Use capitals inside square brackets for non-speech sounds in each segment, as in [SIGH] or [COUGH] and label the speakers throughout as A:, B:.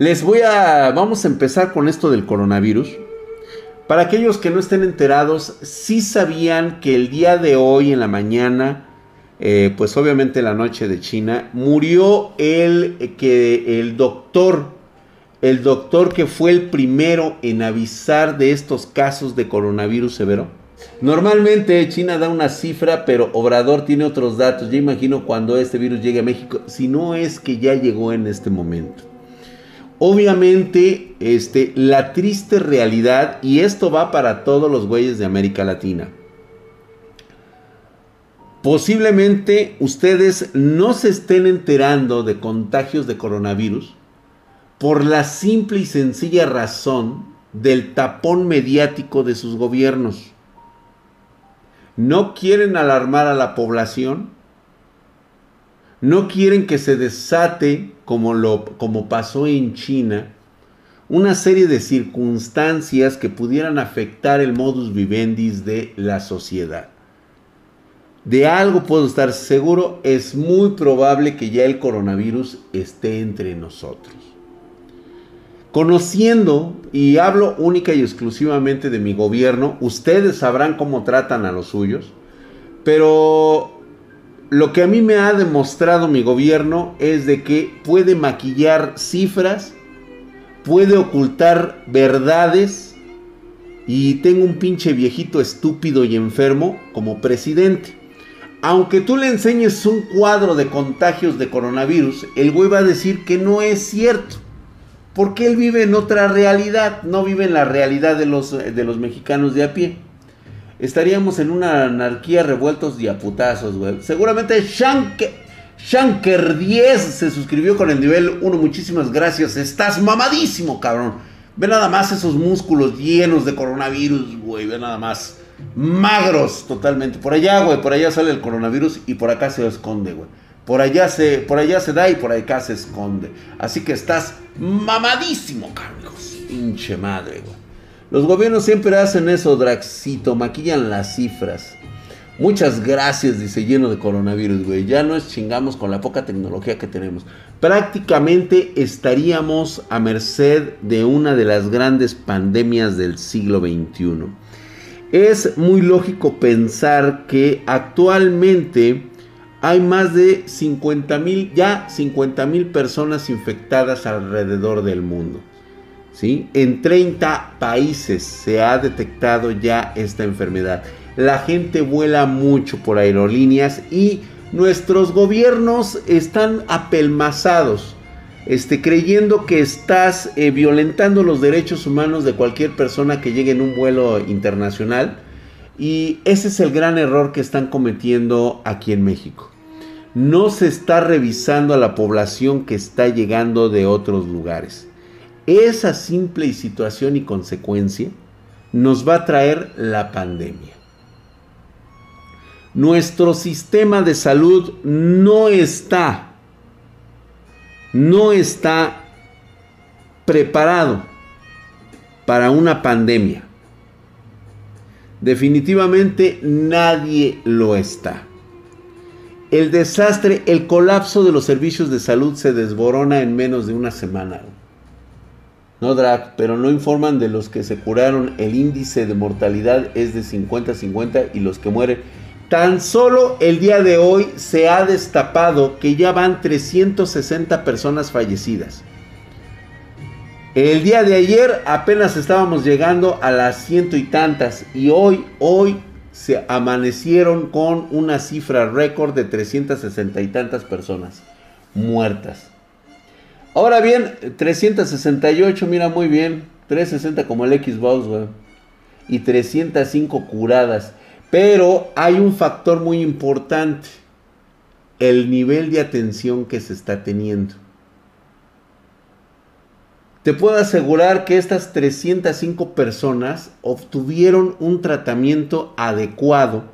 A: Les voy a, vamos a empezar con esto del coronavirus. Para aquellos que no estén enterados, sí sabían que el día de hoy en la mañana, eh, pues obviamente la noche de China, murió el, eh, que, el doctor, el doctor que fue el primero en avisar de estos casos de coronavirus severo. Normalmente China da una cifra, pero Obrador tiene otros datos. Ya imagino cuando este virus llegue a México, si no es que ya llegó en este momento. Obviamente, este, la triste realidad, y esto va para todos los güeyes de América Latina. Posiblemente ustedes no se estén enterando de contagios de coronavirus por la simple y sencilla razón del tapón mediático de sus gobiernos. No quieren alarmar a la población no quieren que se desate, como, lo, como pasó en China, una serie de circunstancias que pudieran afectar el modus vivendi de la sociedad. De algo puedo estar seguro, es muy probable que ya el coronavirus esté entre nosotros. Conociendo, y hablo única y exclusivamente de mi gobierno, ustedes sabrán cómo tratan a los suyos, pero lo que a mí me ha demostrado mi gobierno es de que puede maquillar cifras, puede ocultar verdades y tengo un pinche viejito estúpido y enfermo como presidente. Aunque tú le enseñes un cuadro de contagios de coronavirus, el güey va a decir que no es cierto. Porque él vive en otra realidad, no vive en la realidad de los, de los mexicanos de a pie estaríamos en una anarquía revueltos y a putazos, güey. Seguramente Shanker, 10 se suscribió con el nivel 1. Muchísimas gracias. Estás mamadísimo, cabrón. Ve nada más esos músculos llenos de coronavirus, güey. Ve nada más. Magros totalmente. Por allá, güey. Por allá sale el coronavirus y por acá se esconde, güey. Por allá se, por allá se da y por acá se esconde. Así que estás mamadísimo, cabrón. Pinche madre, güey. Los gobiernos siempre hacen eso, Draxito, maquillan las cifras. Muchas gracias, dice lleno de coronavirus, güey. Ya nos chingamos con la poca tecnología que tenemos. Prácticamente estaríamos a merced de una de las grandes pandemias del siglo XXI. Es muy lógico pensar que actualmente hay más de 50 mil, ya 50 mil personas infectadas alrededor del mundo. En 30 países se ha detectado ya esta enfermedad. La gente vuela mucho por aerolíneas y nuestros gobiernos están apelmazados, este, creyendo que estás eh, violentando los derechos humanos de cualquier persona que llegue en un vuelo internacional. Y ese es el gran error que están cometiendo aquí en México. No se está revisando a la población que está llegando de otros lugares. Esa simple situación y consecuencia nos va a traer la pandemia. Nuestro sistema de salud no está, no está preparado para una pandemia. Definitivamente nadie lo está. El desastre, el colapso de los servicios de salud se desborona en menos de una semana no drag, pero no informan de los que se curaron. El índice de mortalidad es de 50-50 y los que mueren. Tan solo el día de hoy se ha destapado que ya van 360 personas fallecidas. El día de ayer apenas estábamos llegando a las ciento y tantas y hoy, hoy se amanecieron con una cifra récord de 360 y tantas personas muertas. Ahora bien, 368, mira muy bien. 360 como el Xbox, güey. Y 305 curadas. Pero hay un factor muy importante. El nivel de atención que se está teniendo. Te puedo asegurar que estas 305 personas obtuvieron un tratamiento adecuado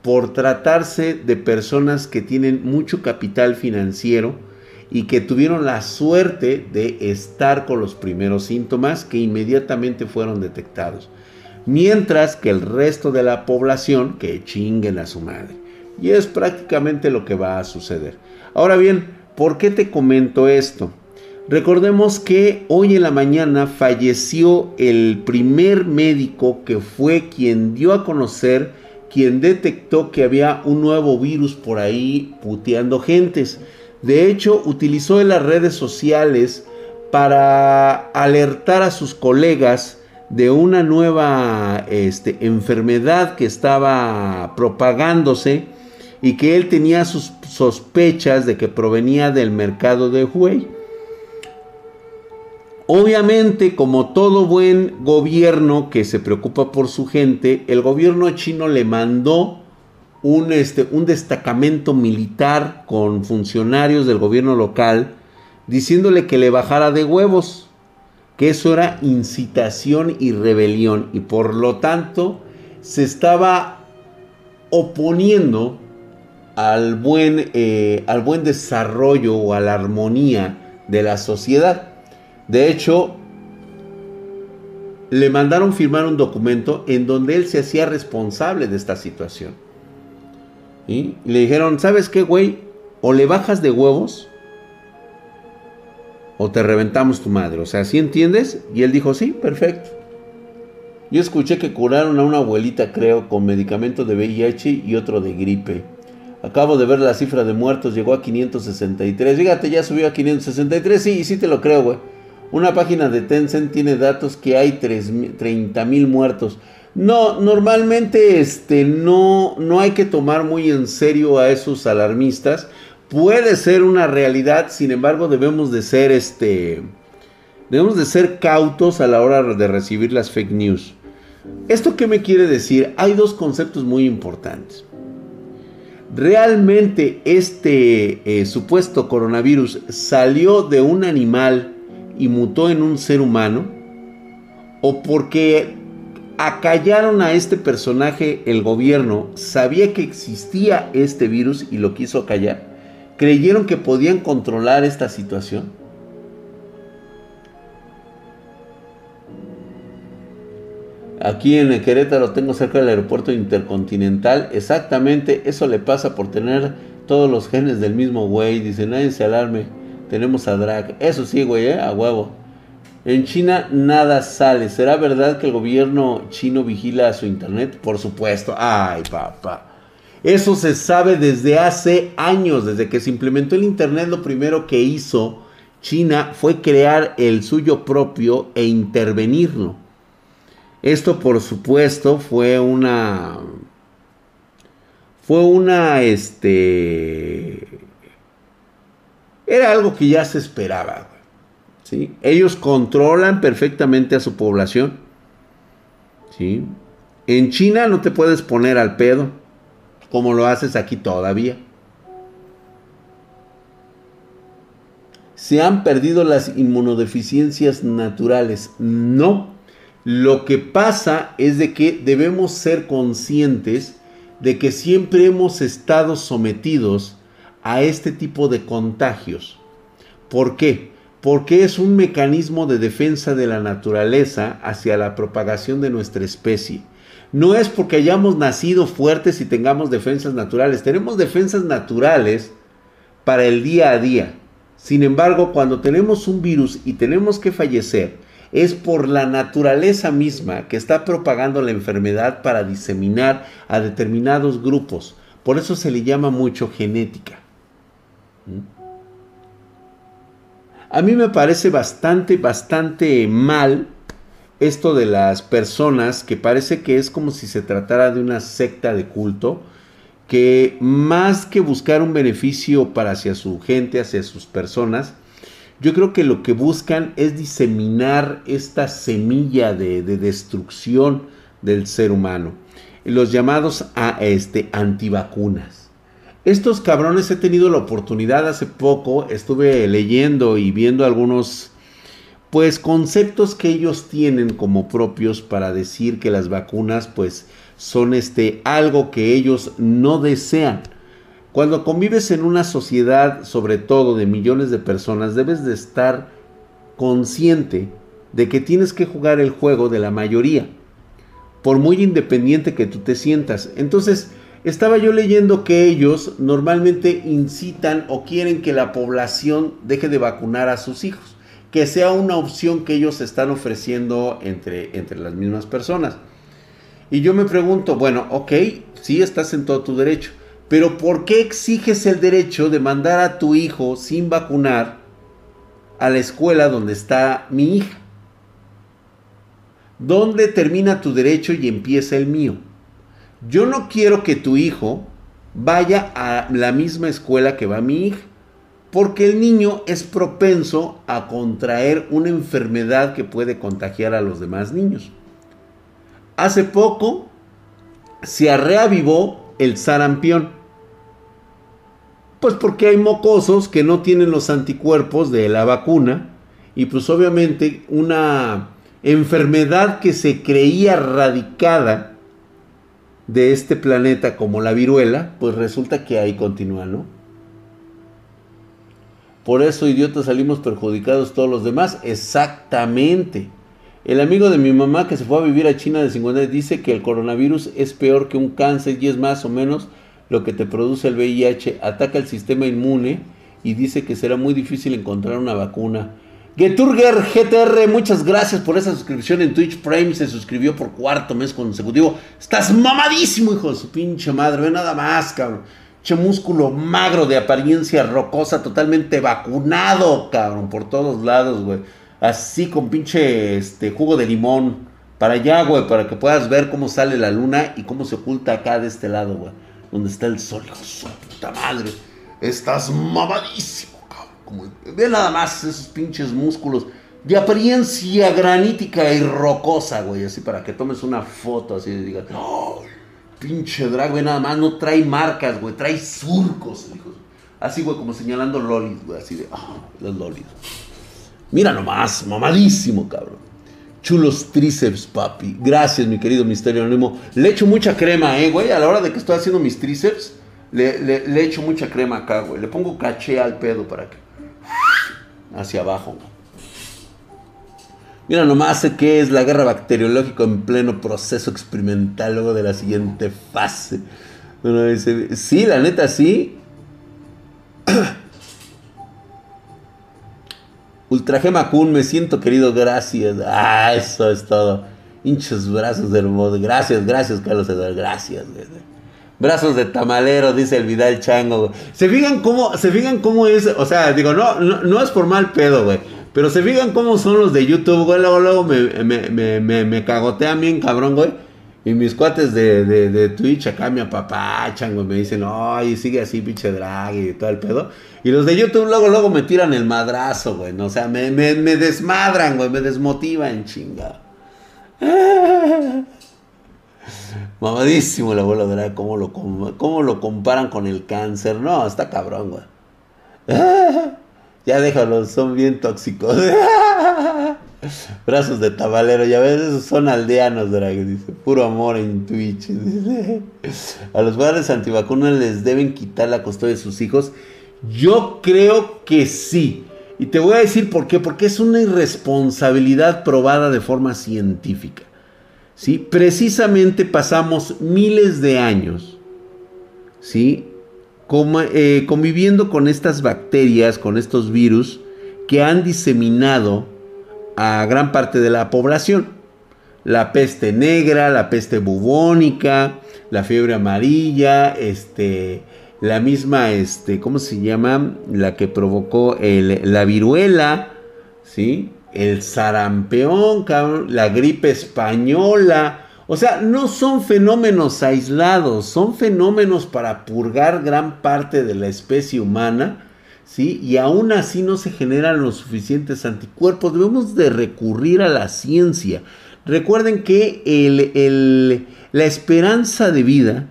A: por tratarse de personas que tienen mucho capital financiero y que tuvieron la suerte de estar con los primeros síntomas que inmediatamente fueron detectados. Mientras que el resto de la población que chinguen a su madre. Y es prácticamente lo que va a suceder. Ahora bien, ¿por qué te comento esto? Recordemos que hoy en la mañana falleció el primer médico que fue quien dio a conocer, quien detectó que había un nuevo virus por ahí puteando gentes. De hecho, utilizó las redes sociales para alertar a sus colegas de una nueva este, enfermedad que estaba propagándose y que él tenía sus sospechas de que provenía del mercado de Huey. Obviamente, como todo buen gobierno que se preocupa por su gente, el gobierno chino le mandó un, este, un destacamento militar con funcionarios del gobierno local diciéndole que le bajara de huevos, que eso era incitación y rebelión y por lo tanto se estaba oponiendo al buen, eh, al buen desarrollo o a la armonía de la sociedad. De hecho, le mandaron firmar un documento en donde él se hacía responsable de esta situación. Y le dijeron, ¿sabes qué, güey? O le bajas de huevos o te reventamos tu madre. O sea, ¿sí entiendes? Y él dijo, sí, perfecto. Yo escuché que curaron a una abuelita, creo, con medicamento de VIH y otro de gripe. Acabo de ver la cifra de muertos, llegó a 563. Fíjate, ya subió a 563. Sí, sí te lo creo, güey. Una página de Tencent tiene datos que hay 30 mil muertos. No, normalmente este, no, no hay que tomar muy en serio a esos alarmistas. Puede ser una realidad, sin embargo debemos de ser este, debemos de ser cautos a la hora de recibir las fake news. ¿Esto qué me quiere decir? Hay dos conceptos muy importantes. ¿Realmente este eh, supuesto coronavirus salió de un animal y mutó en un ser humano, o porque acallaron a este personaje el gobierno, sabía que existía este virus y lo quiso callar, creyeron que podían controlar esta situación. Aquí en el Querétaro tengo cerca del aeropuerto intercontinental. Exactamente eso le pasa por tener todos los genes del mismo güey. Dice, nadie se alarme. Tenemos a Drag. Eso sí, güey, ¿eh? a huevo. En China nada sale. ¿Será verdad que el gobierno chino vigila su internet? Por supuesto. Ay, papá. Eso se sabe desde hace años, desde que se implementó el internet. Lo primero que hizo China fue crear el suyo propio e intervenirlo. Esto, por supuesto, fue una fue una este era algo que ya se esperaba. Ellos controlan perfectamente a su población. ¿sí? En China no te puedes poner al pedo como lo haces aquí todavía. Se han perdido las inmunodeficiencias naturales. No. Lo que pasa es de que debemos ser conscientes de que siempre hemos estado sometidos a este tipo de contagios. ¿Por qué? Porque es un mecanismo de defensa de la naturaleza hacia la propagación de nuestra especie. No es porque hayamos nacido fuertes y tengamos defensas naturales. Tenemos defensas naturales para el día a día. Sin embargo, cuando tenemos un virus y tenemos que fallecer, es por la naturaleza misma que está propagando la enfermedad para diseminar a determinados grupos. Por eso se le llama mucho genética. A mí me parece bastante, bastante mal esto de las personas que parece que es como si se tratara de una secta de culto que más que buscar un beneficio para hacia su gente, hacia sus personas, yo creo que lo que buscan es diseminar esta semilla de, de destrucción del ser humano, los llamados a, este, antivacunas. Estos cabrones he tenido la oportunidad hace poco, estuve leyendo y viendo algunos pues conceptos que ellos tienen como propios para decir que las vacunas pues son este algo que ellos no desean. Cuando convives en una sociedad, sobre todo de millones de personas, debes de estar consciente de que tienes que jugar el juego de la mayoría, por muy independiente que tú te sientas. Entonces, estaba yo leyendo que ellos normalmente incitan o quieren que la población deje de vacunar a sus hijos. que sea una opción que ellos están ofreciendo entre, entre las mismas personas. Y yo me pregunto, bueno, ok, sí estás en todo tu derecho, pero ¿por qué exiges el derecho de mandar a tu hijo sin vacunar a la escuela donde está mi hija? ¿Dónde termina tu derecho y empieza el mío? Yo no quiero que tu hijo vaya a la misma escuela que va mi hija, porque el niño es propenso a contraer una enfermedad que puede contagiar a los demás niños. Hace poco se reavivó el sarampión. Pues porque hay mocosos que no tienen los anticuerpos de la vacuna y pues obviamente una enfermedad que se creía radicada de este planeta como la viruela, pues resulta que ahí continúa, ¿no? Por eso, idiotas, salimos perjudicados todos los demás. Exactamente. El amigo de mi mamá que se fue a vivir a China de 50 dice que el coronavirus es peor que un cáncer y es más o menos lo que te produce el VIH. Ataca el sistema inmune y dice que será muy difícil encontrar una vacuna. Geturger GTR, muchas gracias por esa suscripción en Twitch Prime. Se suscribió por cuarto mes consecutivo. Estás mamadísimo, hijo de su pinche madre. Ve nada más, cabrón. Che músculo magro de apariencia rocosa, totalmente vacunado, cabrón, por todos lados, güey así con pinche este, jugo de limón. Para allá, güey, para que puedas ver cómo sale la luna y cómo se oculta acá de este lado, güey. Donde está el sol, su puta madre. Estás mamadísimo, ve nada más esos pinches músculos de apariencia granítica y rocosa, güey. Así para que tomes una foto así y digas, oh, pinche drag, güey, nada más. No trae marcas, güey. Trae surcos. Así, güey, como señalando lolis, güey. Así de, ah, los lolis. Mira nomás, mamadísimo, cabrón. Chulos tríceps, papi. Gracias, mi querido Misterio Anónimo. Le echo mucha crema, eh, güey. A la hora de que estoy haciendo mis tríceps, le, le, echo mucha crema acá, güey. Le pongo caché al pedo para que. Hacia abajo, Mira nomás qué es la guerra bacteriológica en pleno proceso experimental luego de la siguiente fase. Bueno, dice, sí, la neta sí. [CLEARS THROAT] Ultragema Kun, me siento querido, gracias. Ah, eso es todo. Hinchos brazos hermosos. Gracias, gracias, Carlos Eduardo. Gracias. Brazos de tamalero, dice el Vidal Chango. Se fijan cómo, se fijan cómo es, o sea, digo, no, no, es por mal pedo, güey. Pero se fijan cómo son los de YouTube, güey. Luego, luego me, me, me, me cagotean bien, cabrón, güey. Y mis cuates de, de, Twitch acá me apapachan, güey. Me dicen, ay, sigue así, pinche drag y todo el pedo. Y los de YouTube luego, luego me tiran el madrazo, güey. ¿no? O sea, me, me, me desmadran, güey. Me desmotivan, chinga. [LAUGHS] Mamadísimo el abuelo drag. ¿Cómo lo, ¿Cómo lo comparan con el cáncer? No, está cabrón, güey. [LAUGHS] ya déjalo, son bien tóxicos. [LAUGHS] Brazos de tabalero, ya ves, esos son aldeanos, drag, dice. Puro amor en Twitch. [LAUGHS] A los padres antivacunas les deben quitar la custodia de sus hijos. Yo creo que sí. Y te voy a decir por qué. Porque es una irresponsabilidad probada de forma científica. ¿Sí? Precisamente pasamos miles de años. ¿Sí? Eh, conviviendo con estas bacterias, con estos virus que han diseminado a gran parte de la población. La peste negra, la peste bubónica, la fiebre amarilla, este, la misma, este, ¿cómo se llama? La que provocó la viruela, ¿sí? El sarampeón, la gripe española. O sea, no son fenómenos aislados, son fenómenos para purgar gran parte de la especie humana ¿sí? Y aún así no se generan los suficientes anticuerpos. Debemos de recurrir a la ciencia. Recuerden que la esperanza de vida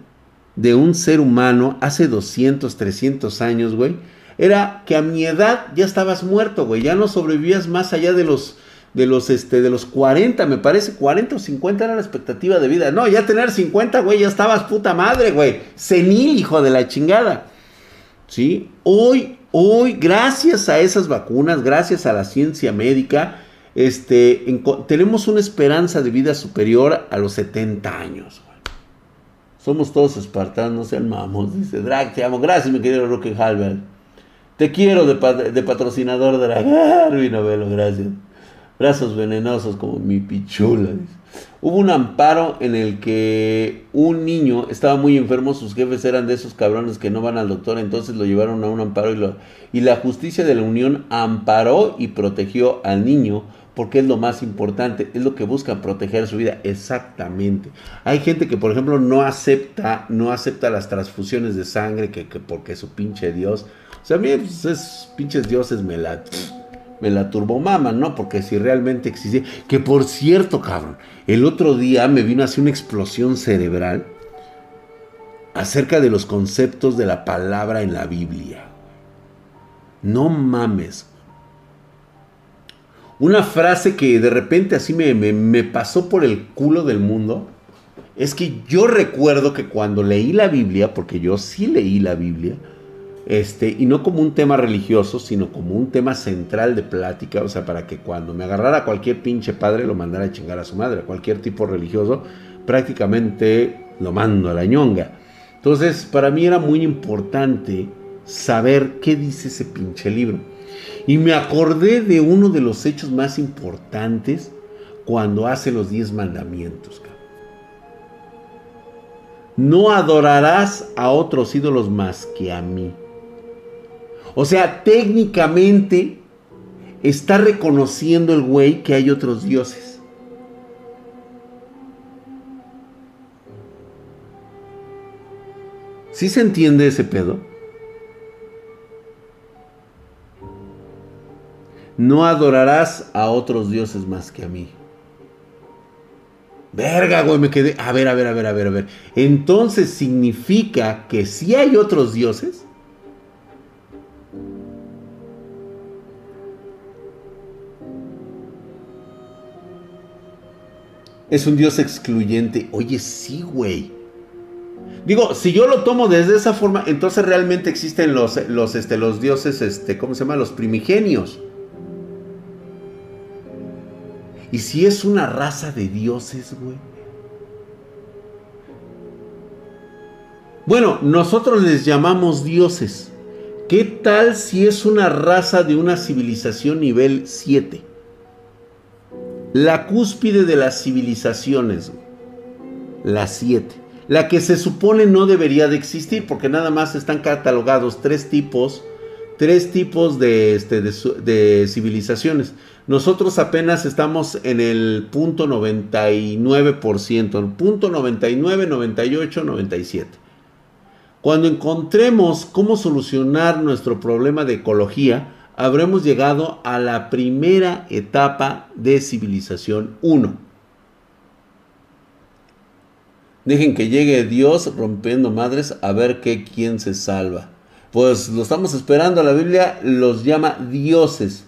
A: de un ser humano hace 200, 300 años, güey, era que a mi edad ya estabas muerto, güey, ya no sobrevivías más allá de los de los este de los 40, me parece 40 o 50 era la expectativa de vida. No, ya tener 50, güey, ya estabas puta madre, güey. Senil, hijo de la chingada. ¿Sí? Hoy Hoy, gracias a esas vacunas, gracias a la ciencia médica, este, tenemos una esperanza de vida superior a los 70 años. Somos todos espartanos, no sean mamos, dice Drag, te amo. Gracias, mi querido Roque Halbert. Te quiero de, de patrocinador de la Novelo, gracias. Brazos venenosos como mi pichula. Hubo un amparo en el que un niño estaba muy enfermo, sus jefes eran de esos cabrones que no van al doctor, entonces lo llevaron a un amparo y, lo, y la justicia de la Unión amparó y protegió al niño porque es lo más importante, es lo que buscan proteger su vida, exactamente. Hay gente que, por ejemplo, no acepta, no acepta las transfusiones de sangre que, porque su pinche Dios, o sea, a mí pues, esos pinches dioses me la me la turbomama, ¿no? Porque si realmente existe. Que por cierto, cabrón, el otro día me vino así una explosión cerebral acerca de los conceptos de la palabra en la Biblia. No mames. Una frase que de repente así me, me pasó por el culo del mundo. Es que yo recuerdo que cuando leí la Biblia, porque yo sí leí la Biblia, este, y no como un tema religioso, sino como un tema central de plática, o sea, para que cuando me agarrara cualquier pinche padre lo mandara a chingar a su madre, cualquier tipo religioso, prácticamente lo mando a la ñonga. Entonces, para mí era muy importante saber qué dice ese pinche libro. Y me acordé de uno de los hechos más importantes cuando hace los diez mandamientos. No adorarás a otros ídolos más que a mí. O sea, técnicamente está reconociendo el güey que hay otros dioses. ¿Sí se entiende ese pedo? No adorarás a otros dioses más que a mí. Verga, güey, me quedé. A ver, a ver, a ver, a ver, a ver. Entonces significa que si hay otros dioses. Es un Dios excluyente. Oye, sí, güey. Digo, si yo lo tomo desde esa forma, entonces realmente existen los, los, este, los dioses, este, ¿cómo se llama? Los primigenios. Y si es una raza de dioses, güey. Bueno, nosotros les llamamos dioses. ¿Qué tal si es una raza de una civilización nivel 7? La cúspide de las civilizaciones, la siete, la que se supone no debería de existir porque nada más están catalogados tres tipos, tres tipos de, este, de, civilizaciones. Nosotros apenas estamos en el punto 99%, el punto 99, 98, 97. Cuando encontremos cómo solucionar nuestro problema de ecología, habremos llegado a la primera etapa de civilización 1. Dejen que llegue Dios rompiendo madres a ver qué quién se salva. Pues lo estamos esperando. La Biblia los llama dioses.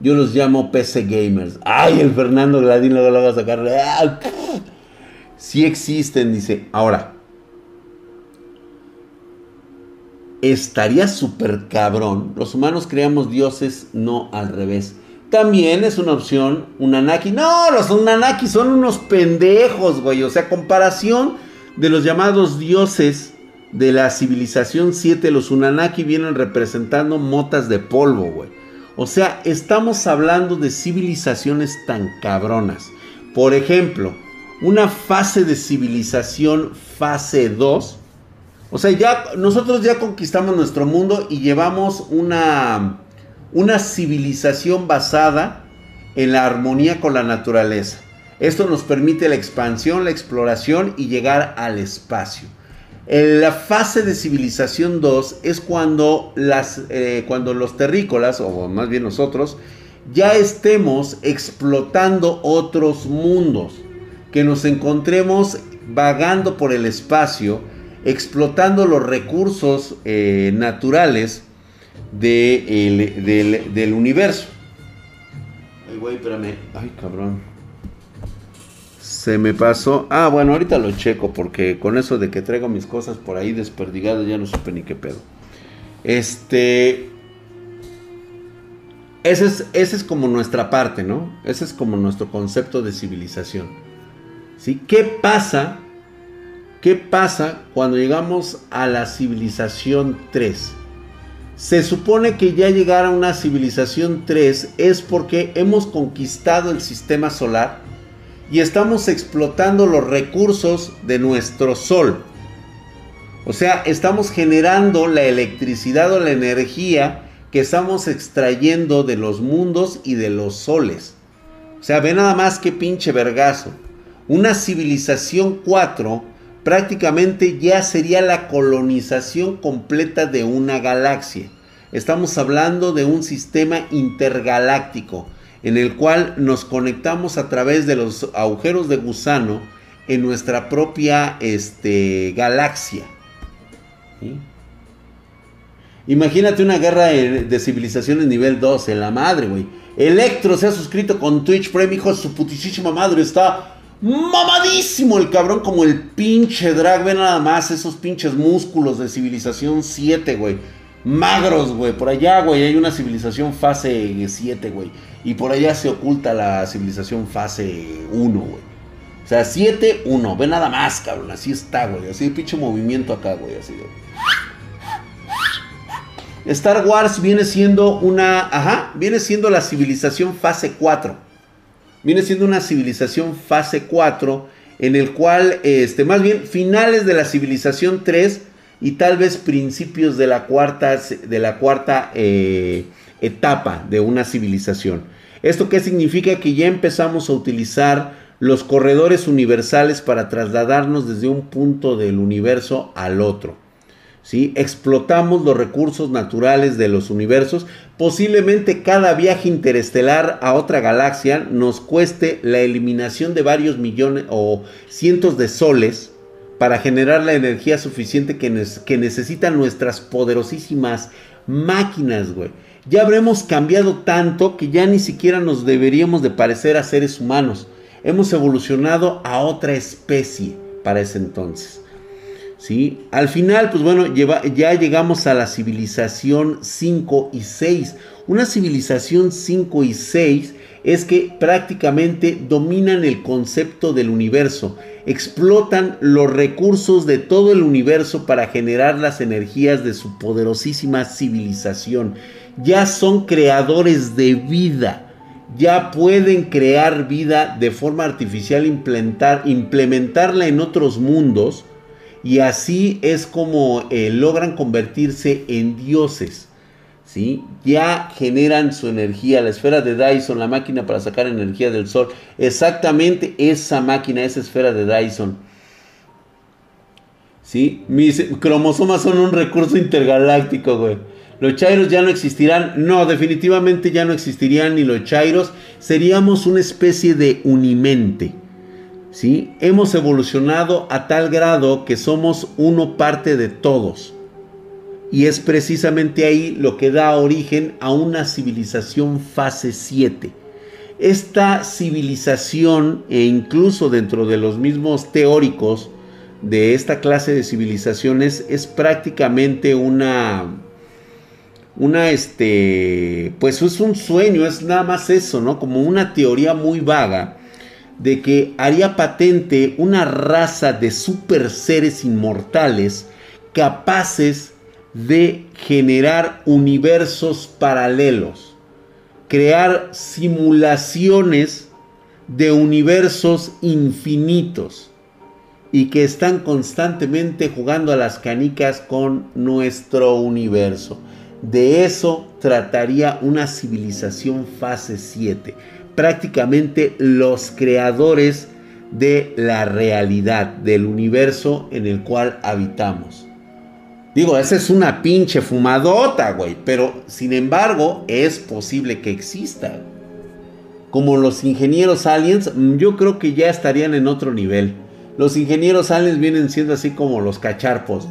A: Yo los llamo PC gamers. Ay, el Fernando Gladín lo va a sacar. [LAUGHS] Sí existen, dice. Ahora, estaría súper cabrón. Los humanos creamos dioses, no al revés. También es una opción un Anaki. No, los Unanaki son unos pendejos, güey. O sea, comparación de los llamados dioses de la civilización 7, los Unanaki vienen representando motas de polvo, güey. O sea, estamos hablando de civilizaciones tan cabronas. Por ejemplo, una fase de civilización fase 2 o sea, ya nosotros ya conquistamos nuestro mundo y llevamos una, una civilización basada en la armonía con la naturaleza. Esto nos permite la expansión, la exploración y llegar al espacio. En la fase de civilización 2 es cuando, las, eh, cuando los terrícolas, o más bien nosotros, ya estemos explotando otros mundos, que nos encontremos vagando por el espacio explotando los recursos eh, naturales del, universo. Ay, güey, espérame. Ay, cabrón. Se me pasó. Ah, bueno, ahorita lo checo porque con eso de que traigo mis cosas por ahí desperdigadas ya no supe ni qué pedo. Este... Ese es, ese es como nuestra parte, ¿no? Ese es como nuestro concepto de civilización. ¿Sí? ¿Qué pasa ¿Qué pasa cuando llegamos a la civilización 3? se supone que ya llegar a una civilización 3 es porque hemos conquistado el sistema solar y estamos explotando los recursos de nuestro sol. O sea, estamos generando la electricidad o la energía que estamos extrayendo de los mundos y de los soles. O sea, ve nada más que pinche vergazo. Una civilización 4 prácticamente ya sería la colonización completa de una galaxia. Estamos hablando de un sistema intergaláctico en el cual nos conectamos a través de los agujeros de gusano en nuestra propia este, galaxia. Imagínate una guerra de civilizaciones nivel 2 en la madre, güey. Electro se ha suscrito con Twitch Prime, hijo de su putísima madre. Está mamadísimo el cabrón, como el pinche drag. Ve nada más esos pinches músculos de civilización 7, güey. Magros, güey. Por allá, güey, hay una civilización fase 7, güey. Y por allá se oculta la civilización fase 1, güey. O sea, 7, 1. Ve nada más, cabrón. Así está, güey. Así de pinche movimiento acá, güey. Así de... Star Wars viene siendo una, ajá, viene siendo la civilización fase 4. Viene siendo una civilización fase 4 en el cual, este, más bien finales de la civilización 3 y tal vez principios de la cuarta, de la cuarta eh, etapa de una civilización. ¿Esto qué significa? Que ya empezamos a utilizar los corredores universales para trasladarnos desde un punto del universo al otro. Explotamos los recursos naturales de los universos. Posiblemente cada viaje interestelar a otra galaxia nos cueste la eliminación de varios millones o cientos de soles para generar la energía suficiente que, que necesitan nuestras poderosísimas máquinas, güey. Ya habremos cambiado tanto que ya ni siquiera nos deberíamos de parecer a seres humanos. Hemos evolucionado a otra especie para ese entonces. ¿Sí? Al final, pues bueno, ya llegamos a la civilización 5 y 6. Una civilización 5 y 6 es que prácticamente dominan el concepto del universo, explotan los recursos de todo el universo para generar las energías de su poderosísima civilización. Ya son creadores de vida, ya pueden crear vida de forma artificial, implementar, implementarla en otros mundos y así es como eh, logran convertirse en dioses. ¿sí? Ya generan su energía, la esfera de Dyson, la máquina para sacar energía del sol. Exactamente esa máquina, esa esfera de Dyson. ¿Sí? Mis cromosomas son un recurso intergaláctico, güey. Los Chairos ya no existirán. No, definitivamente ya no existirían ni los Chairos. Seríamos una especie de unimente. ¿Sí? Hemos evolucionado a tal grado que somos uno parte de todos. Y es precisamente ahí lo que da origen a una civilización fase 7. Esta civilización, e incluso dentro de los mismos teóricos de esta clase de civilizaciones, es prácticamente una, una, este, pues es un sueño, es nada más eso, ¿no? Como una teoría muy vaga de que haría patente una raza de super seres inmortales capaces de generar universos paralelos, crear simulaciones de universos infinitos y que están constantemente jugando a las canicas con nuestro universo. De eso trataría una civilización fase 7 prácticamente los creadores de la realidad, del universo en el cual habitamos. Digo, esa es una pinche fumadota, güey, pero sin embargo es posible que exista. Como los ingenieros aliens, yo creo que ya estarían en otro nivel. Los ingenieros aliens vienen siendo así como los cacharpos,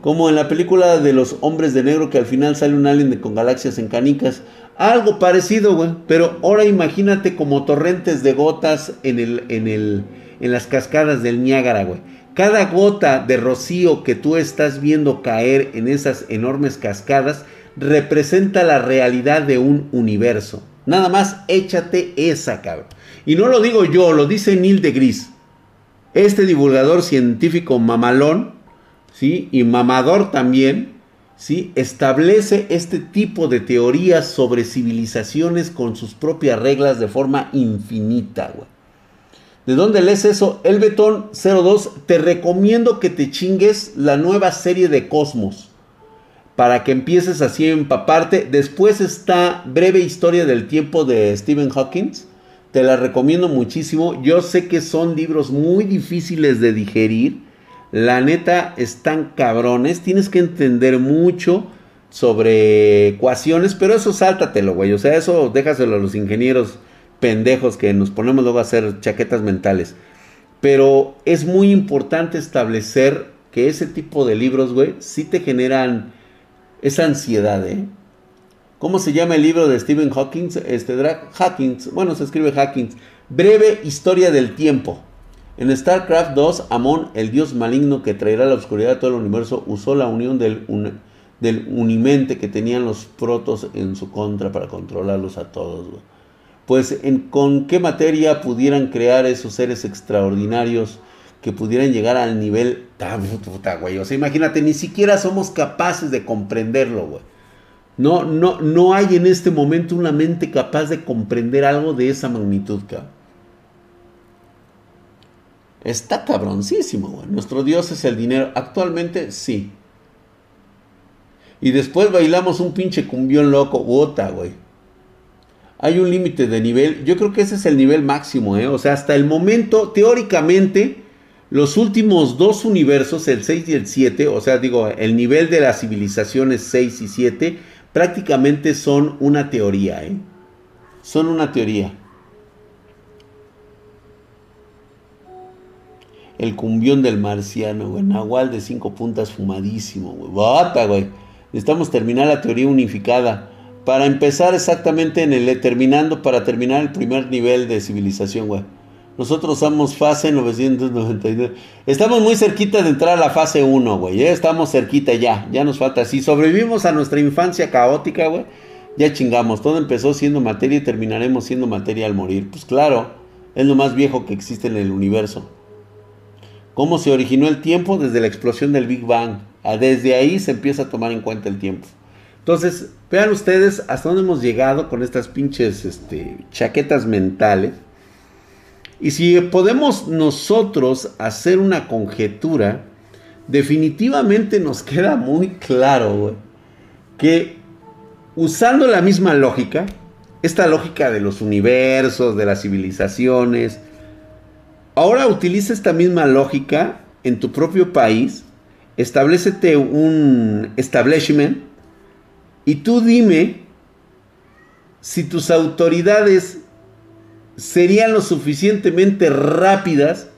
A: Como en la película de los hombres de negro que al final sale un alien con galaxias en canicas. Algo parecido, güey. Pero ahora imagínate como torrentes de gotas en, el, en, el, en las cascadas del Niágara, güey. Cada gota de rocío que tú estás viendo caer en esas enormes cascadas representa la realidad de un universo. Nada más échate esa, cabrón. Y no lo digo yo, lo dice Neil de Gris. Este divulgador científico mamalón, ¿sí? Y mamador también, ¿sí? establece este tipo de teorías sobre civilizaciones con sus propias reglas de forma infinita. ¿De dónde lees eso? El Betón 02, te recomiendo que te chingues la nueva serie de Cosmos. Para que empieces así a empaparte. Después está Breve Historia del Tiempo de Stephen Hawking. Te la recomiendo muchísimo. Yo sé que son libros muy difíciles de digerir. La neta están cabrones. Tienes que entender mucho sobre ecuaciones. Pero eso sáltatelo, güey. O sea, eso déjaselo a los ingenieros pendejos que nos ponemos luego a hacer chaquetas mentales. Pero es muy importante establecer que ese tipo de libros, güey, sí te generan esa ansiedad, ¿eh? ¿Cómo se llama el libro de Stephen Hawking? Este Hawking, bueno, se escribe Hawking. Breve historia del tiempo. En StarCraft 2, Amon, el dios maligno que traerá la oscuridad a todo el universo, usó la unión del, del unimente que tenían los protos en su contra para controlarlos a todos. Pues con qué materia pudieran crear esos seres extraordinarios que pudieran llegar al nivel tan puta, güey. O sea, imagínate, ni siquiera somos capaces de comprenderlo, güey. No, no, no hay en este momento una mente capaz de comprender algo de esa magnitud, cabrón. Está cabroncísimo. Nuestro Dios es el dinero. Actualmente, sí. Y después bailamos un pinche cumbión loco. Bota, güey hay un límite de nivel. Yo creo que ese es el nivel máximo, ¿eh? O sea, hasta el momento, teóricamente, los últimos dos universos, el 6 y el 7, o sea, digo, el nivel de las civilizaciones 6 y 7, prácticamente son una teoría, ¿eh? Son una teoría. El cumbión del marciano, güey. Nahual de cinco puntas fumadísimo, güey. Bata, güey. Necesitamos terminar la teoría unificada para empezar exactamente en el terminando, para terminar el primer nivel de civilización, güey. Nosotros somos fase 999. Estamos muy cerquita de entrar a la fase 1, güey. Ya estamos cerquita ya. Ya nos falta. Si sobrevivimos a nuestra infancia caótica, güey, ya chingamos. Todo empezó siendo materia y terminaremos siendo materia al morir. Pues claro, es lo más viejo que existe en el universo. ¿Cómo se originó el tiempo? Desde la explosión del Big Bang. Desde ahí se empieza a tomar en cuenta el tiempo. Entonces, vean ustedes hasta dónde hemos llegado con estas pinches este, chaquetas mentales. Y si podemos nosotros hacer una conjetura, definitivamente nos queda muy claro que usando la misma lógica, esta lógica de los universos, de las civilizaciones, ahora utiliza esta misma lógica en tu propio país, establecete un establishment y tú dime si tus autoridades serían lo suficientemente rápidas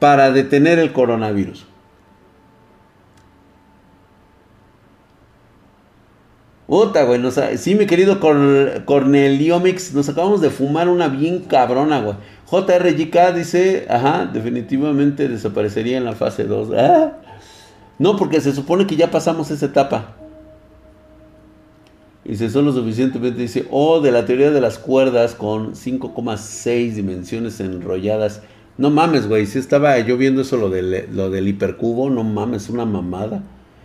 A: para detener el coronavirus. Puta, güey, sí, mi querido Corneliomix, nos acabamos de fumar una bien cabrona, güey. JRGK dice, ajá, definitivamente desaparecería en la fase 2. Ah. No, porque se supone que ya pasamos esa etapa. Y si son lo suficientemente, dice, oh, de la teoría de las cuerdas con 5,6 dimensiones enrolladas. No mames, güey, si estaba yo viendo eso, lo del, lo del hipercubo, no mames, una mamada.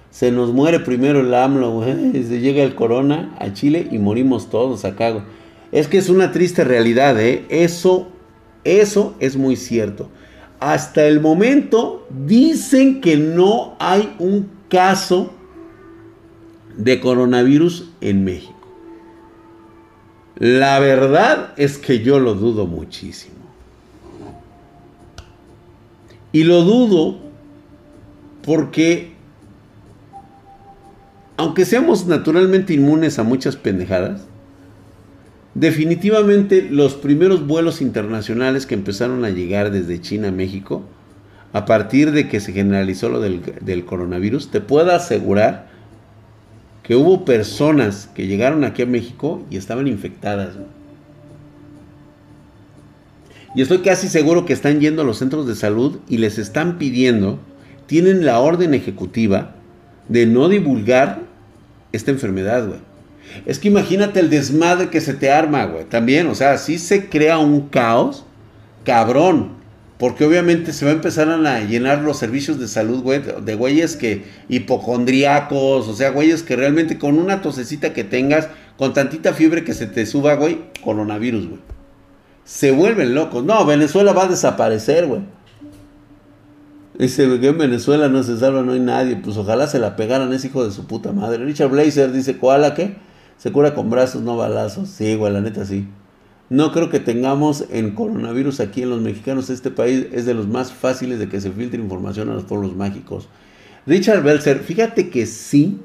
A: Se nos muere primero el AMLO, güey, se llega el corona a Chile y morimos todos acá, güey. Es que es una triste realidad, ¿eh? Eso, eso es muy cierto. Hasta el momento dicen que no hay un caso de coronavirus en México. La verdad es que yo lo dudo muchísimo. Y lo dudo porque, aunque seamos naturalmente inmunes a muchas pendejadas, definitivamente los primeros vuelos internacionales que empezaron a llegar desde China a México, a partir de que se generalizó lo del, coronavirus, te puedo asegurar que hubo personas que llegaron aquí a México y estaban infectadas. Y estoy casi seguro que están yendo a los centros de salud y les están pidiendo, tienen la orden ejecutiva de no divulgar esta enfermedad, güey. Es que imagínate el desmadre que se te arma, güey. También, o sea, si se crea un caos, cabrón. Porque obviamente se va a empezar a llenar los servicios de salud, güey, de güeyes que hipocondriacos, o sea, güeyes que realmente con una tosecita que tengas, con tantita fiebre que se te suba, güey, coronavirus, güey. Se vuelven locos. No, Venezuela va a desaparecer, güey. Dice que en Venezuela no se salva, no hay nadie. Pues ojalá se la pegaran ese hijo de su puta madre. Richard Blazer dice, ¿cuál qué? Se cura con brazos, no balazos. Sí, güey, la neta sí. No creo que tengamos en coronavirus aquí en los mexicanos. Este país es de los más fáciles de que se filtre información a los pueblos mágicos. Richard Belzer, fíjate que sí,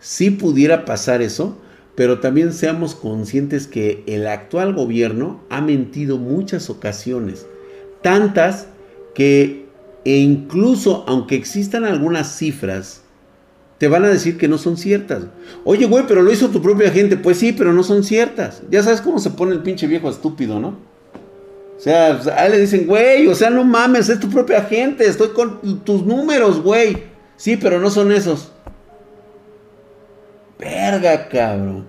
A: sí pudiera pasar eso, pero también seamos conscientes que el actual gobierno ha mentido muchas ocasiones. Tantas que e incluso aunque existan algunas cifras te van a decir que no son ciertas. Oye, güey, pero lo hizo tu propia gente. Pues sí, pero no son ciertas. Ya sabes cómo se pone el pinche viejo estúpido, ¿no? O sea, pues, a él le dicen, güey, o sea, no mames, es tu propia gente. Estoy con tus números, güey. Sí, pero no son esos. Verga, cabrón.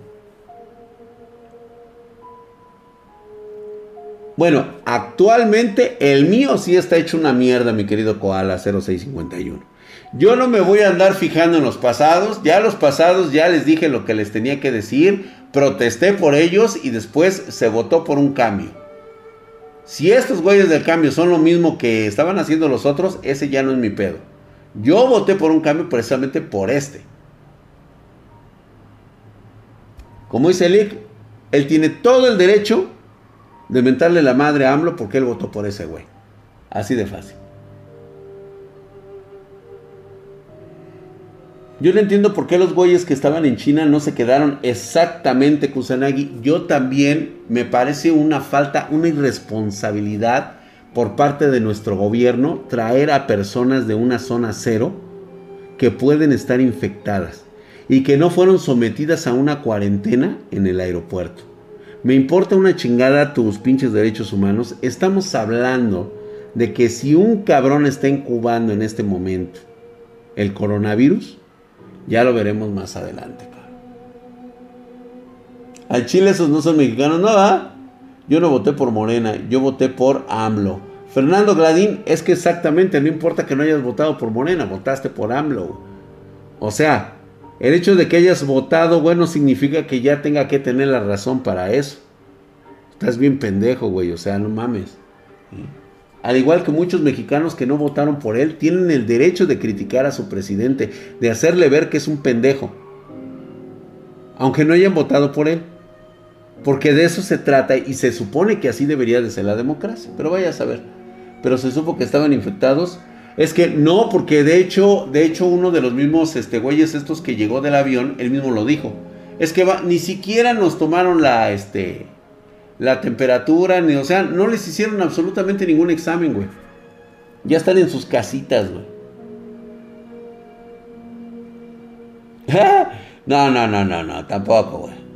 A: Bueno, actualmente el mío sí está hecho una mierda, mi querido Koala 0651. Yo no me voy a andar fijando en los pasados. Ya los pasados ya les dije lo que les tenía que decir. Protesté por ellos y después se votó por un cambio. Si estos güeyes del cambio son lo mismo que estaban haciendo los otros, ese ya no es mi pedo. Yo voté por un cambio precisamente por este. Como dice Lick, él tiene todo el derecho de mentarle la madre a AMLO porque él votó por ese güey. Así de fácil. Yo no entiendo por qué los güeyes que estaban en China no se quedaron exactamente Kusanagi. Yo también me parece una falta, una irresponsabilidad por parte de nuestro gobierno traer a personas de una zona cero que pueden estar infectadas y que no fueron sometidas a una cuarentena en el aeropuerto. Me importa una chingada tus pinches derechos humanos. Estamos hablando de que si un cabrón está incubando en este momento el coronavirus, ya lo veremos más adelante. Al Chile esos no son mexicanos, no, ¿ah? Yo no voté por Morena, yo voté por AMLO. Fernando Gladín, es que exactamente, no importa que no hayas votado por Morena, votaste por AMLO. O sea, el hecho de que hayas votado, bueno, significa que ya tenga que tener la razón para eso. Estás bien pendejo, güey, o sea, no mames al igual que muchos mexicanos que no votaron por él, tienen el derecho de criticar a su presidente, de hacerle ver que es un pendejo, aunque no hayan votado por él. Porque de eso se trata y se supone que así debería de ser la democracia. Pero vaya a saber. Pero se supo que estaban infectados. Es que no, porque de hecho, de hecho uno de los mismos este, güeyes estos que llegó del avión, él mismo lo dijo. Es que ni siquiera nos tomaron la, este, la temperatura, ni, o sea, no les hicieron absolutamente ningún examen, güey. Ya están en sus casitas, güey. [LAUGHS] no, no, no, no, no, tampoco, güey.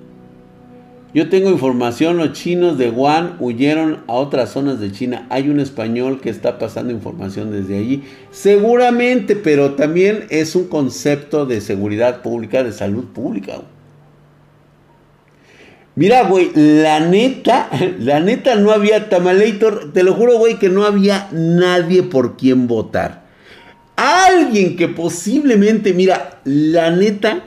A: Yo tengo información, los chinos de Wuhan huyeron a otras zonas de China. Hay un español que está pasando información desde allí. Seguramente, pero también es un concepto de seguridad pública, de salud pública. Güey. Mira, güey, la neta, [LAUGHS] la neta no había Tamalator. Te lo juro, güey, que no había nadie por quien votar. Alguien que posiblemente, mira, la neta,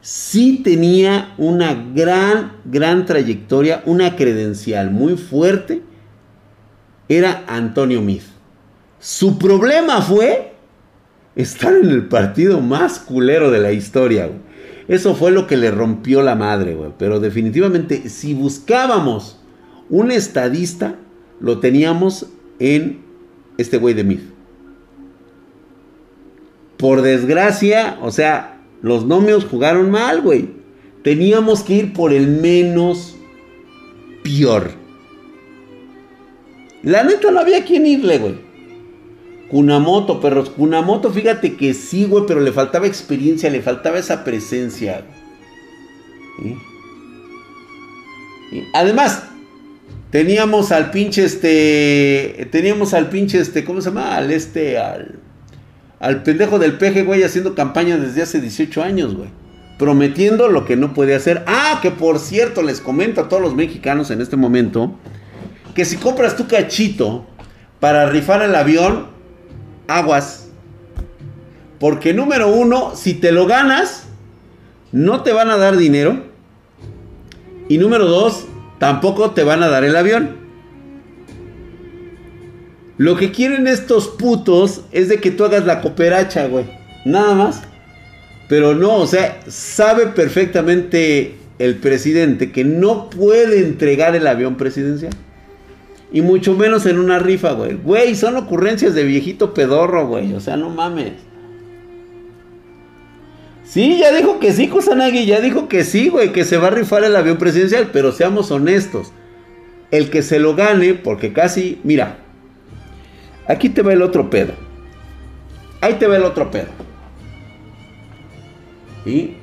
A: sí tenía una gran, gran trayectoria, una credencial muy fuerte. Era Antonio Miz. Su problema fue estar en el partido más culero de la historia, güey. Eso fue lo que le rompió la madre, güey. Pero definitivamente, si buscábamos un estadista, lo teníamos en este güey de Myth. Por desgracia, o sea, los nomios jugaron mal, güey. Teníamos que ir por el menos peor. La neta no había quien irle, güey. Kunamoto, perros. Kunamoto, fíjate que sí, güey, pero le faltaba experiencia, le faltaba esa presencia. Además, teníamos al pinche este. Teníamos al pinche este. ¿Cómo se llama? Al este. Al. Al pendejo del peje, güey, haciendo campaña desde hace 18 años, güey. Prometiendo lo que no puede hacer. Ah, que por cierto, les comento a todos los mexicanos en este momento. Que si compras tu cachito para rifar el avión, aguas. Porque número uno, si te lo ganas, no te van a dar dinero. Y número dos, tampoco te van a dar el avión. Lo que quieren estos putos es de que tú hagas la cooperacha, güey. Nada más. Pero no, o sea, sabe perfectamente el presidente que no puede entregar el avión presidencial. Y mucho menos en una rifa, güey. Güey, son ocurrencias de viejito pedorro, güey. O sea, no mames. Sí, ya dijo que sí, Kusanagi. Ya dijo que sí, güey. Que se va a rifar el avión presidencial. Pero seamos honestos. El que se lo gane, porque casi. Mira. Aquí te va el otro pedo. Ahí te va el otro pedo. Y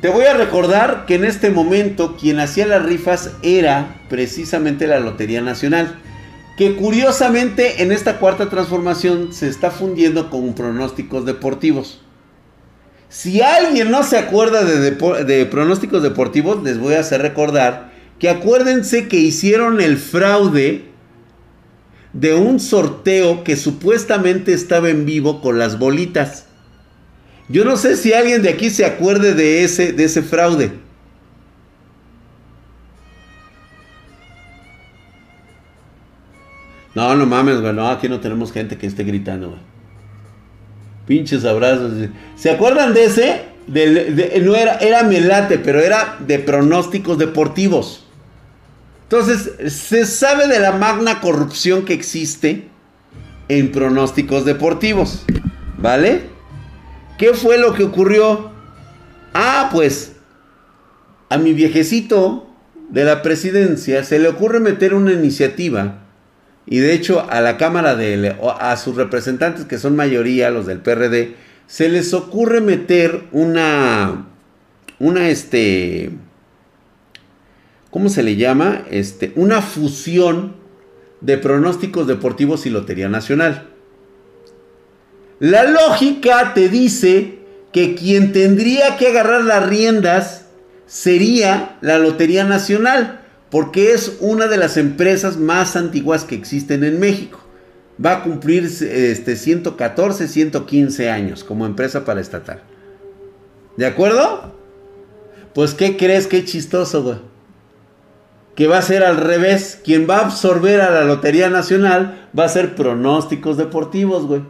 A: te voy a recordar que en este momento quien hacía las rifas era precisamente la Lotería Nacional. Que curiosamente en esta cuarta transformación se está fundiendo con pronósticos deportivos. Si alguien no se acuerda de, pronósticos deportivos, les voy a hacer recordar que acuérdense que hicieron el fraude de un sorteo que supuestamente estaba en vivo con las bolitas. Yo no sé si alguien de aquí se acuerde de ese, de ese fraude. No, no mames, güey. Aquí no tenemos gente que esté gritando, güey. Pinches abrazos. ¿Se acuerdan de ese? no era, era Melate, pero era de pronósticos deportivos. Entonces, se sabe de la magna corrupción que existe en pronósticos deportivos. ¿Vale? ¿Qué fue lo que ocurrió? Ah, pues a mi viejecito de la presidencia se le ocurre meter una iniciativa y de hecho a la Cámara de a sus representantes que son mayoría los del PRD se les ocurre meter una una este ¿cómo se le llama? Este una fusión de pronósticos deportivos y Lotería Nacional. La lógica te dice que quien tendría que agarrar las riendas sería la Lotería Nacional porque es una de las empresas más antiguas que existen en México. Va a cumplir este, 114, 115 años como empresa paraestatal. ¿De acuerdo? Pues, ¿qué crees? Qué chistoso, güey. Que va a ser al revés. Quien va a absorber a la Lotería Nacional va a ser pronósticos deportivos, güey.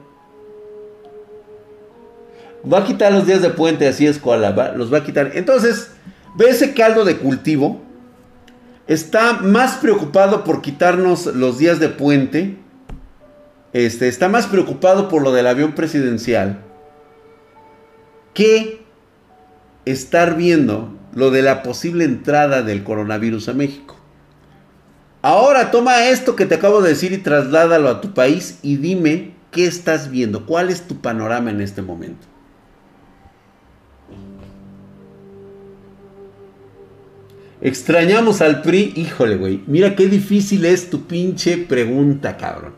A: Va a quitar los días de puente, así es cual, los va a quitar. Entonces, ve ese caldo de cultivo está más preocupado por quitarnos los días de puente. Este, está más preocupado por lo del avión presidencial que estar viendo lo de la posible entrada del coronavirus a México. Ahora toma esto que te acabo de decir y trasládalo a tu país y dime qué estás viendo, cuál es tu panorama en este momento. Extrañamos al PRI, híjole, güey. Mira qué difícil es tu pinche pregunta, cabrón.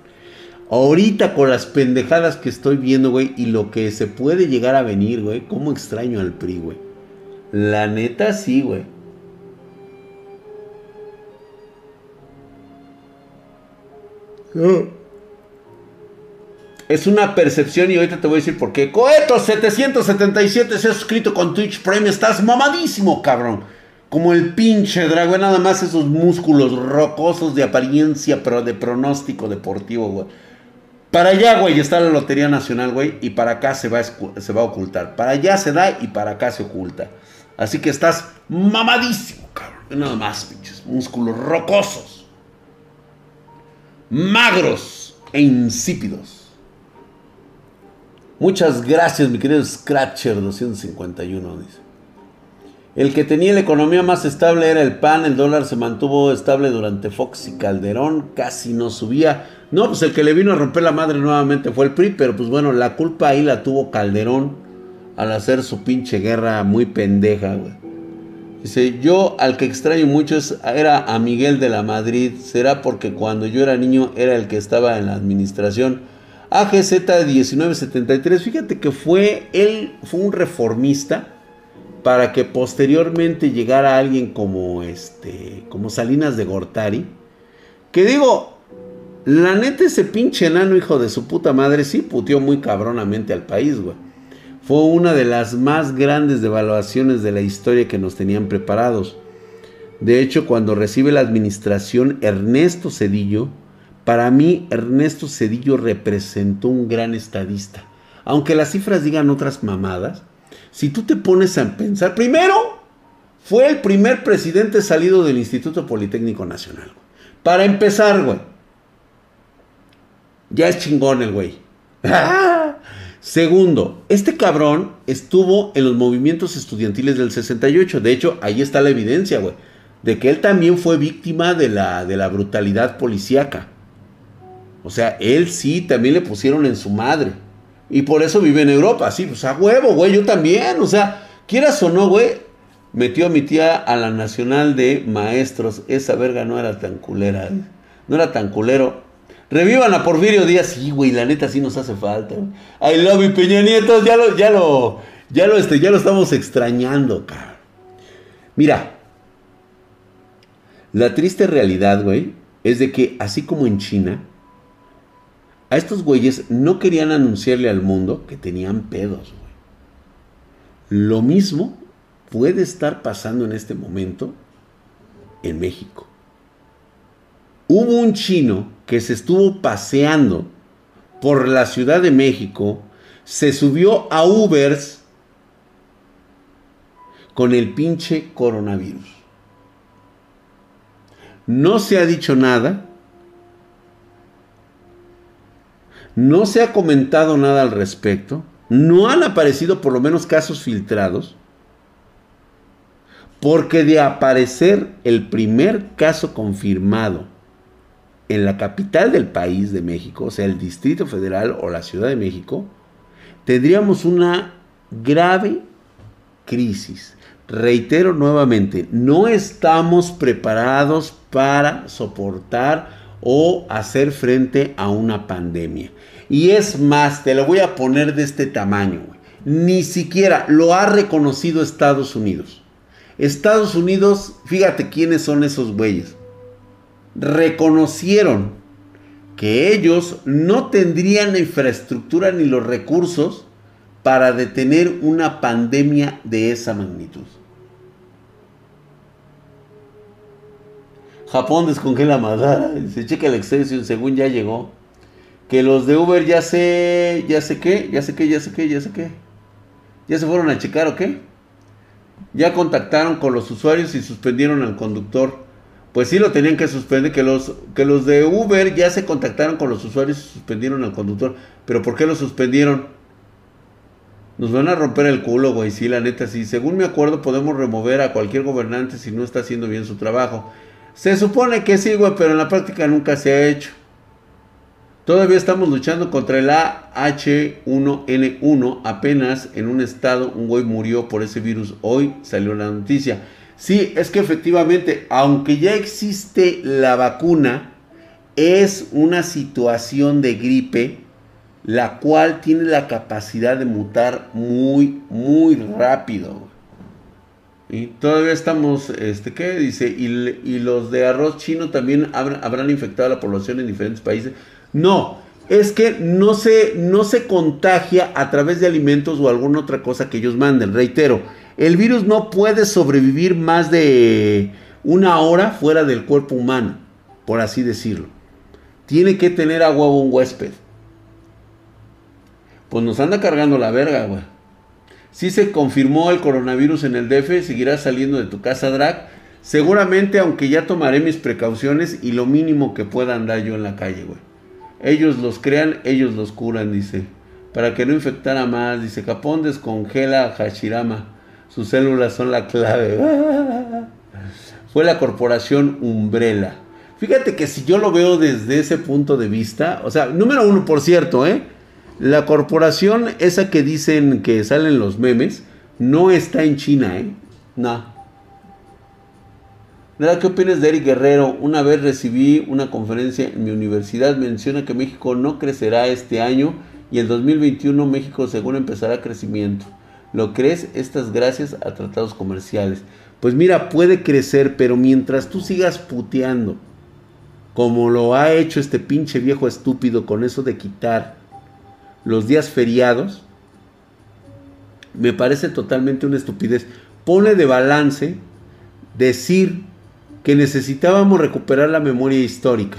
A: Ahorita con las pendejadas que estoy viendo, güey, y lo que se puede llegar a venir, güey, ¿cómo extraño al PRI, güey? La neta sí, güey. Es una percepción y ahorita te voy a decir por qué. Coeto 777 se ha suscrito con Twitch Prime. Estás mamadísimo, cabrón. Como el pinche dragón, nada más esos músculos rocosos de apariencia, pero de pronóstico deportivo, güey. Para allá, güey, está la Lotería Nacional, güey, y para acá se va, a, se va a ocultar. Para allá se da y para acá se oculta. Así que estás mamadísimo, cabrón. Nada más, pinches músculos rocosos. Magros e insípidos. Muchas gracias, mi querido Scratcher 251, dice. El que tenía la economía más estable era el PAN, el dólar se mantuvo estable durante Fox y Calderón, casi no subía. No, pues el que le vino a romper la madre nuevamente fue el PRI, pero pues bueno, la culpa ahí la tuvo Calderón al hacer su pinche guerra muy pendeja, güey. Dice, yo al que extraño mucho era a Miguel de la Madrid, será porque cuando yo era niño era el que estaba en la administración. AGZ 1973, fíjate que fue, él fue un reformista para que posteriormente llegara alguien como este como Salinas de Gortari que digo La neta, ese pinche enano hijo de su puta madre sí puteó muy cabronamente al país, güey. Fue una de las más grandes devaluaciones de la historia que nos tenían preparados. De hecho, cuando recibe la administración Ernesto Cedillo, para mí Ernesto Cedillo representó un gran estadista. Aunque las cifras digan otras mamadas, si tú te pones a pensar, primero, fue el primer presidente salido del Instituto Politécnico Nacional. Para empezar, güey. Ya es chingón el güey. [LAUGHS] Segundo, este cabrón estuvo en los movimientos estudiantiles del 68. De hecho, ahí está la evidencia, güey. De que él también fue víctima de la, de la brutalidad policíaca. O sea, él sí también le pusieron en su madre. Y por eso vive en Europa. Sí, pues a huevo, güey. Yo también. O sea, quieras o no, güey. Metió a mi tía a la Nacional de Maestros. Esa verga no era tan culera. No era tan culero. Revivan a Porfirio Díaz. Sí, güey, la neta sí nos hace falta. I love you, Peña Nieto. Ya lo, ya lo, ya lo, este, ya lo estamos extrañando, cabrón. Mira. La triste realidad, güey, es de que así como en China, a estos güeyes no querían anunciarle al mundo que tenían pedos, güey. Lo mismo puede estar pasando en este momento en México. Hubo un chino que se estuvo paseando por la Ciudad de México, se subió a Ubers con el pinche coronavirus. No se ha dicho nada, No se ha comentado nada al respecto. No han aparecido por lo menos casos filtrados. Porque de aparecer el primer caso confirmado en la capital del país de México, o sea, el Distrito Federal o la Ciudad de México, tendríamos una grave crisis. Reitero nuevamente, no estamos preparados para soportar o hacer frente a una pandemia. Y es más, te lo voy a poner de este tamaño. Ni siquiera lo ha reconocido Estados Unidos. Estados Unidos, fíjate quiénes son esos güeyes. Reconocieron que ellos no tendrían la infraestructura ni los recursos para detener una pandemia de esa magnitud. Japón descongela Madara. Se checa el extensión según ya llegó. Que los de Uber ya sé, ya sé qué, ya sé qué, ya sé qué, ya sé qué. ¿Ya se fueron a checar o qué? Ya contactaron con los usuarios y suspendieron al conductor. Pues sí lo tenían que suspender, que los, que los de Uber ya se contactaron con los usuarios y suspendieron al conductor. Pero ¿por qué lo suspendieron? Nos van a romper el culo, güey. Sí, la neta, sí. Según me acuerdo, podemos remover a cualquier gobernante si no está haciendo bien su trabajo. Se supone que sí, güey, pero en la práctica nunca se ha hecho. Todavía estamos luchando contra el AH1N1. Apenas en un estado un güey murió por ese virus. Hoy salió la noticia. Sí, es que efectivamente, aunque ya existe la vacuna, es una situación de gripe la cual tiene la capacidad de mutar muy, muy rápido. Y todavía estamos, este, ¿qué dice? Y, los de arroz chino también habrán, infectado a la población en diferentes países. No, es que no se, no se contagia a través de alimentos o alguna otra cosa que ellos manden. Reitero, el virus no puede sobrevivir más de una hora fuera del cuerpo humano, por así decirlo. Tiene que tener a huevo un huésped. Pues nos anda cargando la verga, güey. Si se confirmó el coronavirus en el DF, seguirá saliendo de tu casa, Drag. Seguramente, aunque ya tomaré mis precauciones y lo mínimo que pueda andar yo en la calle, güey. Ellos los crean, ellos los curan, dice. Para que no infectara más, dice. Capón descongela a Hashirama. Sus células son la clave. [LAUGHS] Fue la corporación Umbrella. Fíjate que si yo lo veo desde ese punto de vista, o sea, número uno, por cierto, ¿eh? La corporación, esa que dicen que salen los memes, no está en China, ¿eh? No. ¿Qué opinas de Eric Guerrero? Una vez recibí una conferencia en mi universidad, menciona que México no crecerá este año y el 2021 México seguro empezará crecimiento. ¿Lo crees? Estas gracias a tratados comerciales. Pues mira, puede crecer, pero mientras tú sigas puteando como lo ha hecho este pinche viejo estúpido con eso de quitar los días feriados, me parece totalmente una estupidez. Pone de balance decir que necesitábamos recuperar la memoria histórica.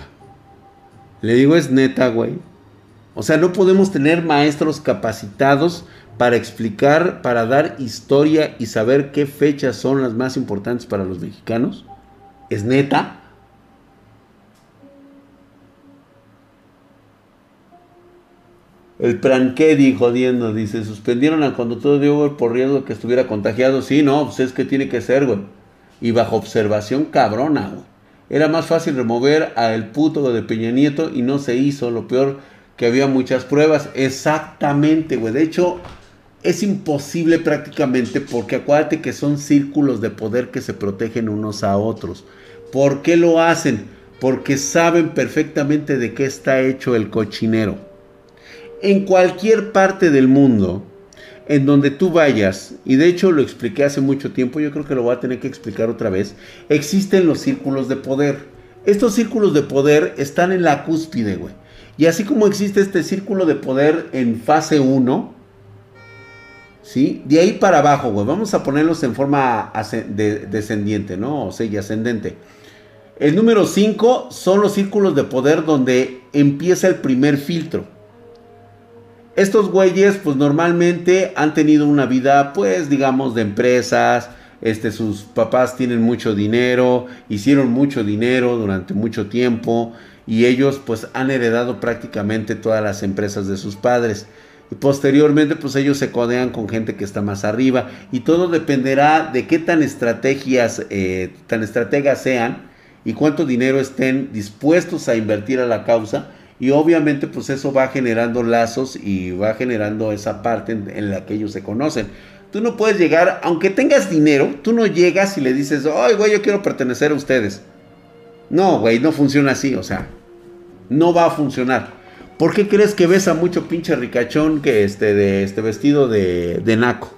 A: Le digo, es neta, güey. O sea, no podemos tener maestros capacitados para explicar, para dar historia y saber qué fechas son las más importantes para los mexicanos. ¿Es neta? El Prankedi jodiendo, dice, suspendieron al conductor de Uber por riesgo de que estuviera contagiado. Sí, no, pues es que tiene que ser, güey. Y bajo observación cabrona, güey. Era más fácil remover al puto de Peña Nieto y no se hizo. Lo peor que había muchas pruebas. Exactamente, güey. De hecho, es imposible prácticamente porque acuérdate que son círculos de poder que se protegen unos a otros. ¿Por qué lo hacen? Porque saben perfectamente de qué está hecho el cochinero en cualquier parte del mundo en donde tú vayas, y de hecho lo expliqué hace mucho tiempo, yo creo que lo voy a tener que explicar otra vez, existen los círculos de poder. Estos círculos de poder están en la cúspide, güey. Y así como existe este círculo de poder en fase 1, ¿sí? De ahí para abajo, güey. Vamos a ponerlos en forma descendiente, ¿no? O sea, ascendente. El número 5 son los círculos de poder donde empieza el primer filtro. Estos güeyes, pues normalmente han tenido una vida, pues digamos, de empresas. Este, sus papás tienen mucho dinero, hicieron mucho dinero durante mucho tiempo y ellos pues han heredado prácticamente todas las empresas de sus padres. Y posteriormente pues ellos se codean con gente que está más arriba y todo dependerá de qué tan estrategias, eh, tan estrategas sean y cuánto dinero estén dispuestos a invertir a la causa y obviamente pues eso va generando lazos y va generando esa parte en, la que ellos se conocen. Tú no puedes llegar, aunque tengas dinero, tú no llegas y le dices, ay, güey, yo quiero pertenecer a ustedes. No, güey, no funciona así, o sea, no va a funcionar. ¿Por qué crees que ves a mucho pinche ricachón que este, de este vestido de, de naco?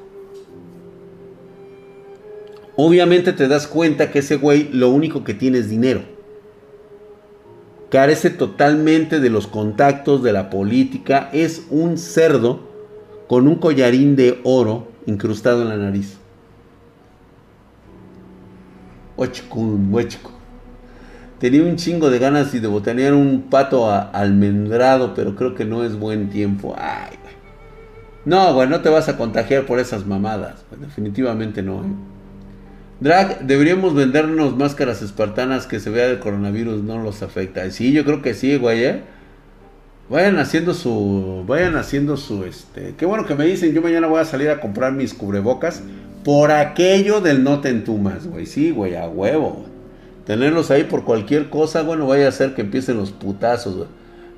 A: Obviamente te das cuenta que ese güey lo único que tiene es dinero carece totalmente de los contactos de la política, es un cerdo con un collarín de oro incrustado en la nariz. Tenía un chingo de ganas y de botanear un pato almendrado, pero creo que no es buen tiempo. Ay, No, güey, no te vas a contagiar por esas mamadas. Definitivamente no. ¿eh? Drag, deberíamos vendernos máscaras espartanas que se vea el coronavirus, no los afecta. Sí, yo creo que sí, güey, ¿eh? Vayan haciendo su, vayan haciendo su, este, qué bueno que me dicen, yo mañana voy a salir a comprar mis cubrebocas por aquello del no te entumas, güey, sí, güey, a huevo. Tenerlos ahí por cualquier cosa, bueno, vaya a hacer que empiecen los putazos, güey.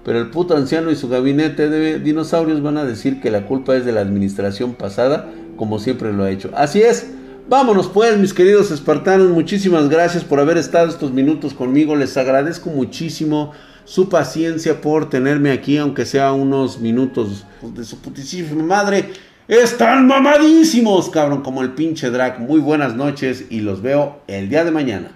A: Pero el puto anciano y su gabinete de dinosaurios van a decir que la culpa es de la administración pasada, como siempre lo ha hecho. Así es. Vámonos pues, mis queridos espartanos, muchísimas gracias por haber estado estos minutos conmigo. Les agradezco muchísimo su paciencia por tenerme aquí, aunque sea unos minutos de su putísima madre. Están mamadísimos, cabrón, como el pinche drag. Muy buenas noches y los veo el día de mañana.